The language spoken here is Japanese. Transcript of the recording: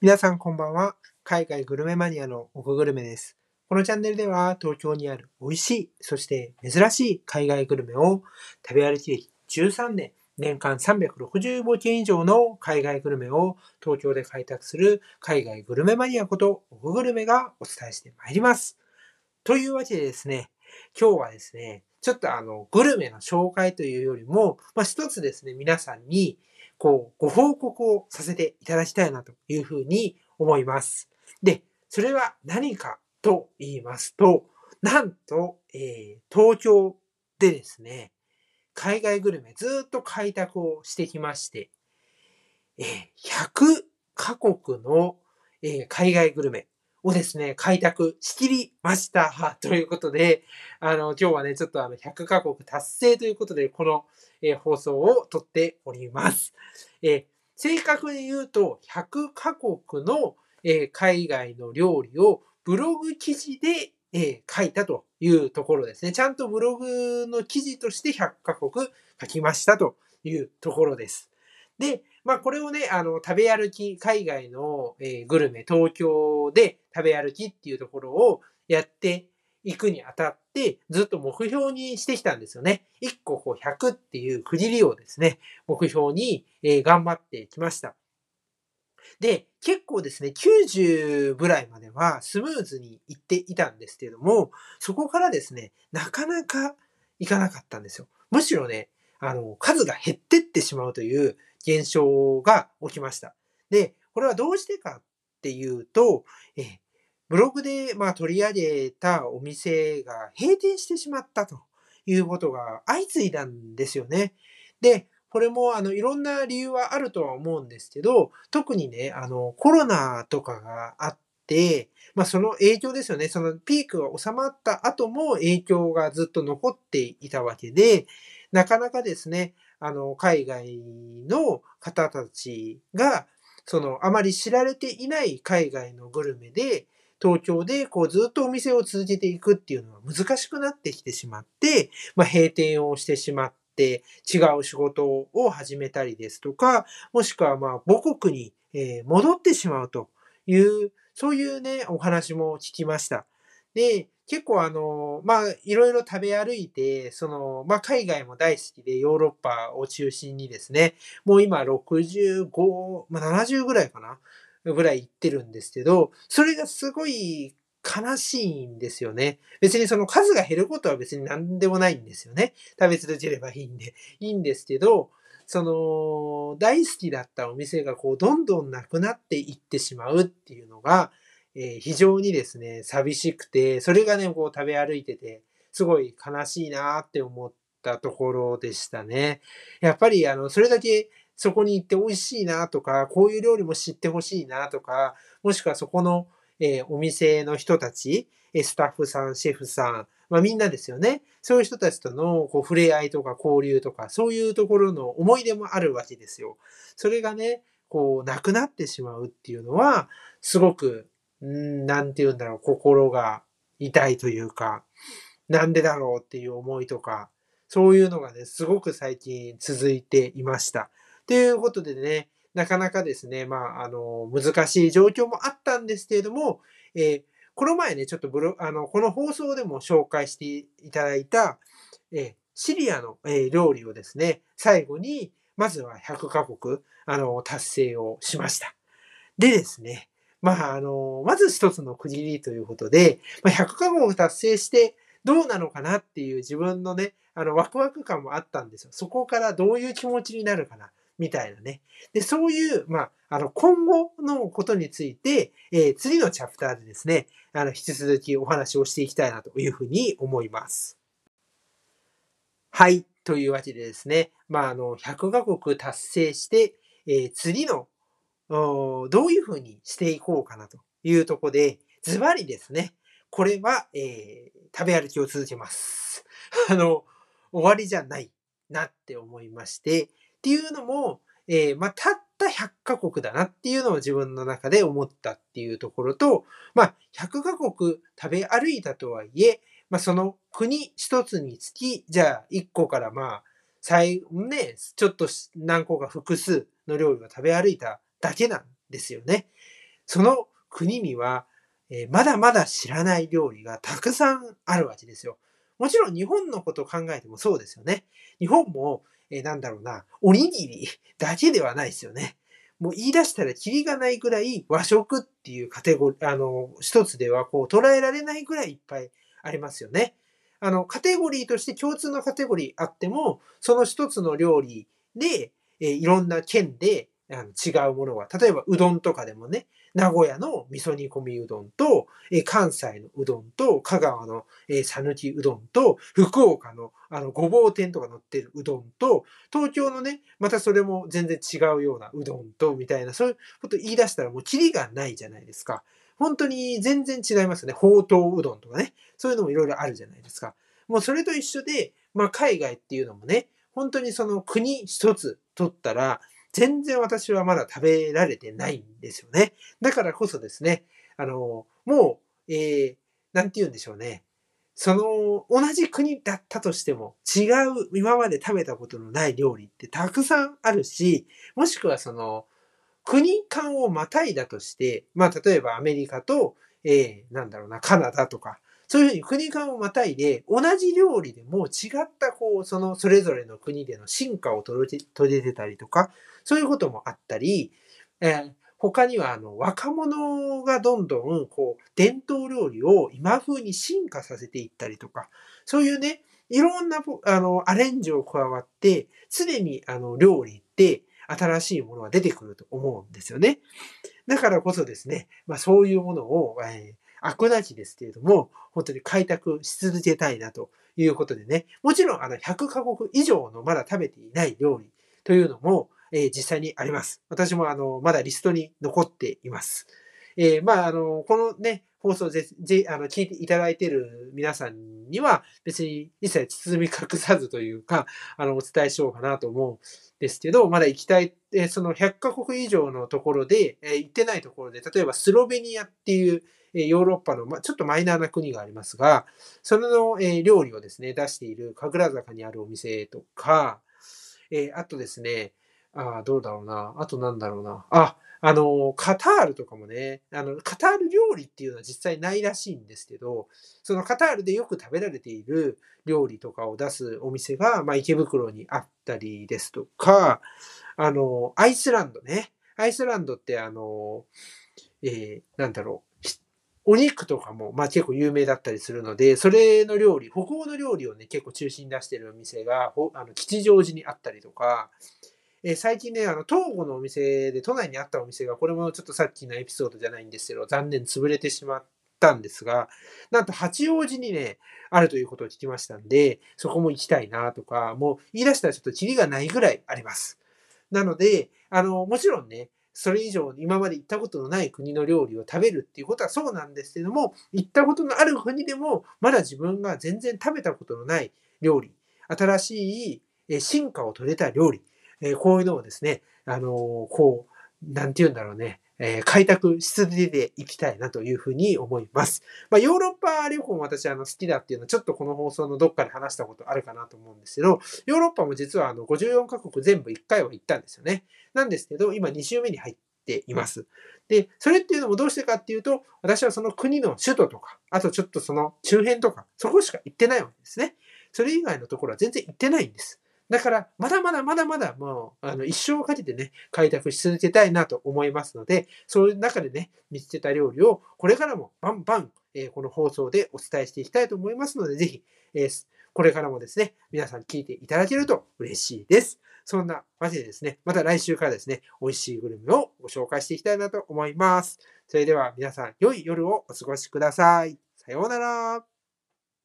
皆さんこんばんは。海外グルメマニアのオフグルメです。このチャンネルでは東京にある美味しい、そして珍しい海外グルメを食べ歩き歴13年、年間365件以上の海外グルメを東京で開拓する海外グルメマニアことオフグルメがお伝えしてまいります。というわけでですね、今日はですね、ちょっとあの、グルメの紹介というよりも、まあ、一つですね、皆さんに、こう、ご報告をさせていただきたいなというふうに思います。で、それは何かと言いますと、なんと、えー東京でですね、海外グルメずっと開拓をしてきまして、えー100カ国の、えー海外グルメをですね、開拓しきりました。ということで、あの、今日はね、ちょっとあの、100カ国達成ということで、この、えー放送を撮っております。えー正確に言うと、100カ国の、えー海外の料理をブログ記事で、え書いたというところですね。ちゃんとブログの記事として100カ国書きましたというところです。で、まあこれをね、あの、食べ歩き、海外の、えーグルメ、東京で食べ歩きっていうところをやっていくにあたって、ずっと目標にしてきたんですよね。1個こう100っていう区切りをですね、目標に、えー頑張ってきました。で、結構ですね、90ぐらいまではスムーズにいっていたんですけれども、そこからですね、なかなかいかなかったんですよ。むしろね、あの、数が減ってってしまうという現象が起きました。で、これはどうしてかっていうと、えブログで、まあ、取り上げたお店が閉店してしまったということが相次いだんですよね。で、これも、あの、いろんな理由はあるとは思うんですけど、特にね、あの、コロナとかがあって、まあ、その影響ですよね。そのピークが収まった後も影響がずっと残っていたわけで、なかなかですね、あの、海外の方たちが、その、あまり知られていない海外のグルメで、東京でこうずっとお店を続けていくっていうのは難しくなってきてしまって、まあ、閉店をしてしまって、違う仕事を始めたりですとか、もしくはまあ母国に戻ってしまうという、そういうね、お話も聞きました。で、結構あの、まあ、いろいろ食べ歩いて、その、まあ、海外も大好きで、ヨーロッパを中心にですね、もう今65、まあ、70ぐらいかなぐらい行ってるんですけど、それがすごい悲しいんですよね。別にその数が減ることは別に何でもないんですよね。食べ続ければいいんで、いいんですけど、その、大好きだったお店がこう、どんどんなくなっていってしまうっていうのが、えー非常にですね、寂しくて、それがね、こう食べ歩いてて、すごい悲しいなって思ったところでしたね。やっぱり、あの、それだけそこに行って美味しいなとか、こういう料理も知ってほしいなとか、もしくはそこの、えーお店の人たち、スタッフさん、シェフさん、まあみんなですよね。そういう人たちとのこう触れ合いとか交流とか、そういうところの思い出もあるわけですよ。それがね、こう、なくなってしまうっていうのは、すごく、んなんて言うんだろう、心が痛いというか、なんでだろうっていう思いとか、そういうのがね、すごく最近続いていました。ということでね、なかなかですね、まあ、あの、難しい状況もあったんですけれども、えーこの前ね、ちょっとブロ、あの、この放送でも紹介していただいた、えーシリアの、えー料理をですね、最後に、まずは100カ国、あの、達成をしました。でですね、まあ、あの、まず一つの区切りということで、まあ、100カ国達成してどうなのかなっていう自分のね、あの、ワクワク感もあったんですよ。そこからどういう気持ちになるかな、みたいなね。で、そういう、まあ、あの、今後のことについて、えー次のチャプターでですね、あの、引き続きお話をしていきたいなというふうに思います。はい。というわけでですね、まあ、あの、100カ国達成して、えー次の、どういうふうにしていこうかなというところで、ズバリですね、これは、えー食べ歩きを続けます。あの、終わりじゃないなって思いまして、っていうのも、えーまあ、たった100カ国だなっていうのを自分の中で思ったっていうところと、まあ、100カ国食べ歩いたとはいえ、まあ、その国一つにつき、じゃあ1個からまあ、最ね、ちょっと何個か複数の料理を食べ歩いただけなんですよね。その国には、え、まだまだ知らない料理がたくさんあるわけですよ。もちろん日本のことを考えてもそうですよね。日本も、えー、なんだろうな、おにぎりだけではないですよね。もう言い出したらキリがないぐらい和食っていうカテゴリー、あの、一つではこう捉えられないぐらいいっぱいありますよね。あの、カテゴリーとして共通のカテゴリーあっても、その一つの料理で、えー、いろんな県であの違うものが、例えばうどんとかでもね、名古屋の味噌煮込みうどんと、え関西のうどんと、香川のさぬきうどんと、福岡のあのごぼう天とか乗ってるうどんと、東京のね、またそれも全然違うようなうどんと、みたいな、そういうこと言い出したらもうキリがないじゃないですか。本当に全然違いますね。ほうとううどんとかね。そういうのもいろいろあるじゃないですか。もうそれと一緒で、まあ海外っていうのもね、本当にその国一つ取ったら、全然私はまだ食べられてないんですよね。だからこそですね、あの、もう、えー、なんて言うんでしょうね。その、同じ国だったとしても、違う、今まで食べたことのない料理ってたくさんあるし、もしくはその、国間をまたいだとして、まあ、例えばアメリカと、えー、なんだろうな、カナダとか、そういうふうに国間をまたいで、同じ料理でも違った、こう、その、それぞれの国での進化を取り出たりとか、そういうこともあったり、えー、他にはあの若者がどんどんこう伝統料理を今風に進化させていったりとか、そういうね、いろんなあのアレンジを加わって、常にあの料理って新しいものが出てくると思うんですよね。だからこそですね、まあ、そういうものを、えー、悪なきですけれども、本当に開拓し続けたいなということでね、もちろんあの100カ国以上のまだ食べていない料理というのも、えー、実際にあります。私もあの、まだリストに残っています。えー、まあ、あの、このね、放送ぜ、ぜ、あの、聞いていただいている皆さんには、別に一切包み隠さずというか、あの、お伝えしようかなと思うんですけど、まだ行きたい、えー、その100カ国以上のところで、えー、行ってないところで、例えばスロベニアっていう、ヨーロッパの、ま、ちょっとマイナーな国がありますが、その、え、料理をですね、出している神楽坂にあるお店とか、え、あとですね、ああ、どうだろうな。あとなんだろうな。あ、あの、カタールとかもね、あの、カタール料理っていうのは実際ないらしいんですけど、そのカタールでよく食べられている料理とかを出すお店が、まあ、池袋にあったりですとか、あの、アイスランドね。アイスランドってあの、えー、なんだろう。お肉とかも、まあ結構有名だったりするので、それの料理、北欧の料理をね、結構中心に出してるお店が、あの吉祥寺にあったりとか、えー、最近ね、あの、東郷のお店で、都内にあったお店が、これもちょっとさっきのエピソードじゃないんですけど、残念潰れてしまったんですが、なんと八王子にね、あるということを聞きましたんで、そこも行きたいなとか、もう言い出したらちょっとキリがないぐらいあります。なので、あの、もちろんね、それ以上今まで行ったことのない国の料理を食べるっていうことはそうなんですけども、行ったことのある国でも、まだ自分が全然食べたことのない料理、新しい進化を遂げた料理、こういうのをですね、あのこう、何て言うんだろうね、えー、開拓し続けていきたいなというふうに思います。まあ、ヨーロッパ旅行も私あの好きだっていうのはちょっとこの放送のどっかで話したことあるかなと思うんですけど、ヨーロッパも実はあの54カ国全部1回は行ったんですよね。なんですけど、今2週目に入っています。で、それっていうのもどうしてかっていうと、私はその国の首都とか、あとちょっとその周辺とか、そこしか行ってないわけですね。それ以外のところは全然行ってないんです。だから、まだまだまだまだもう、あの、一生かけてね、開拓し続けたいなと思いますので、そういう中でね、見つけた料理を、これからもバンバン、えー、この放送でお伝えしていきたいと思いますので、ぜひ、えー、これからもですね、皆さん聞いていただけると嬉しいです。そんなわけでですね、また来週からですね、美味しいグルメをご紹介していきたいなと思います。それでは皆さん、良い夜をお過ごしください。さようなら。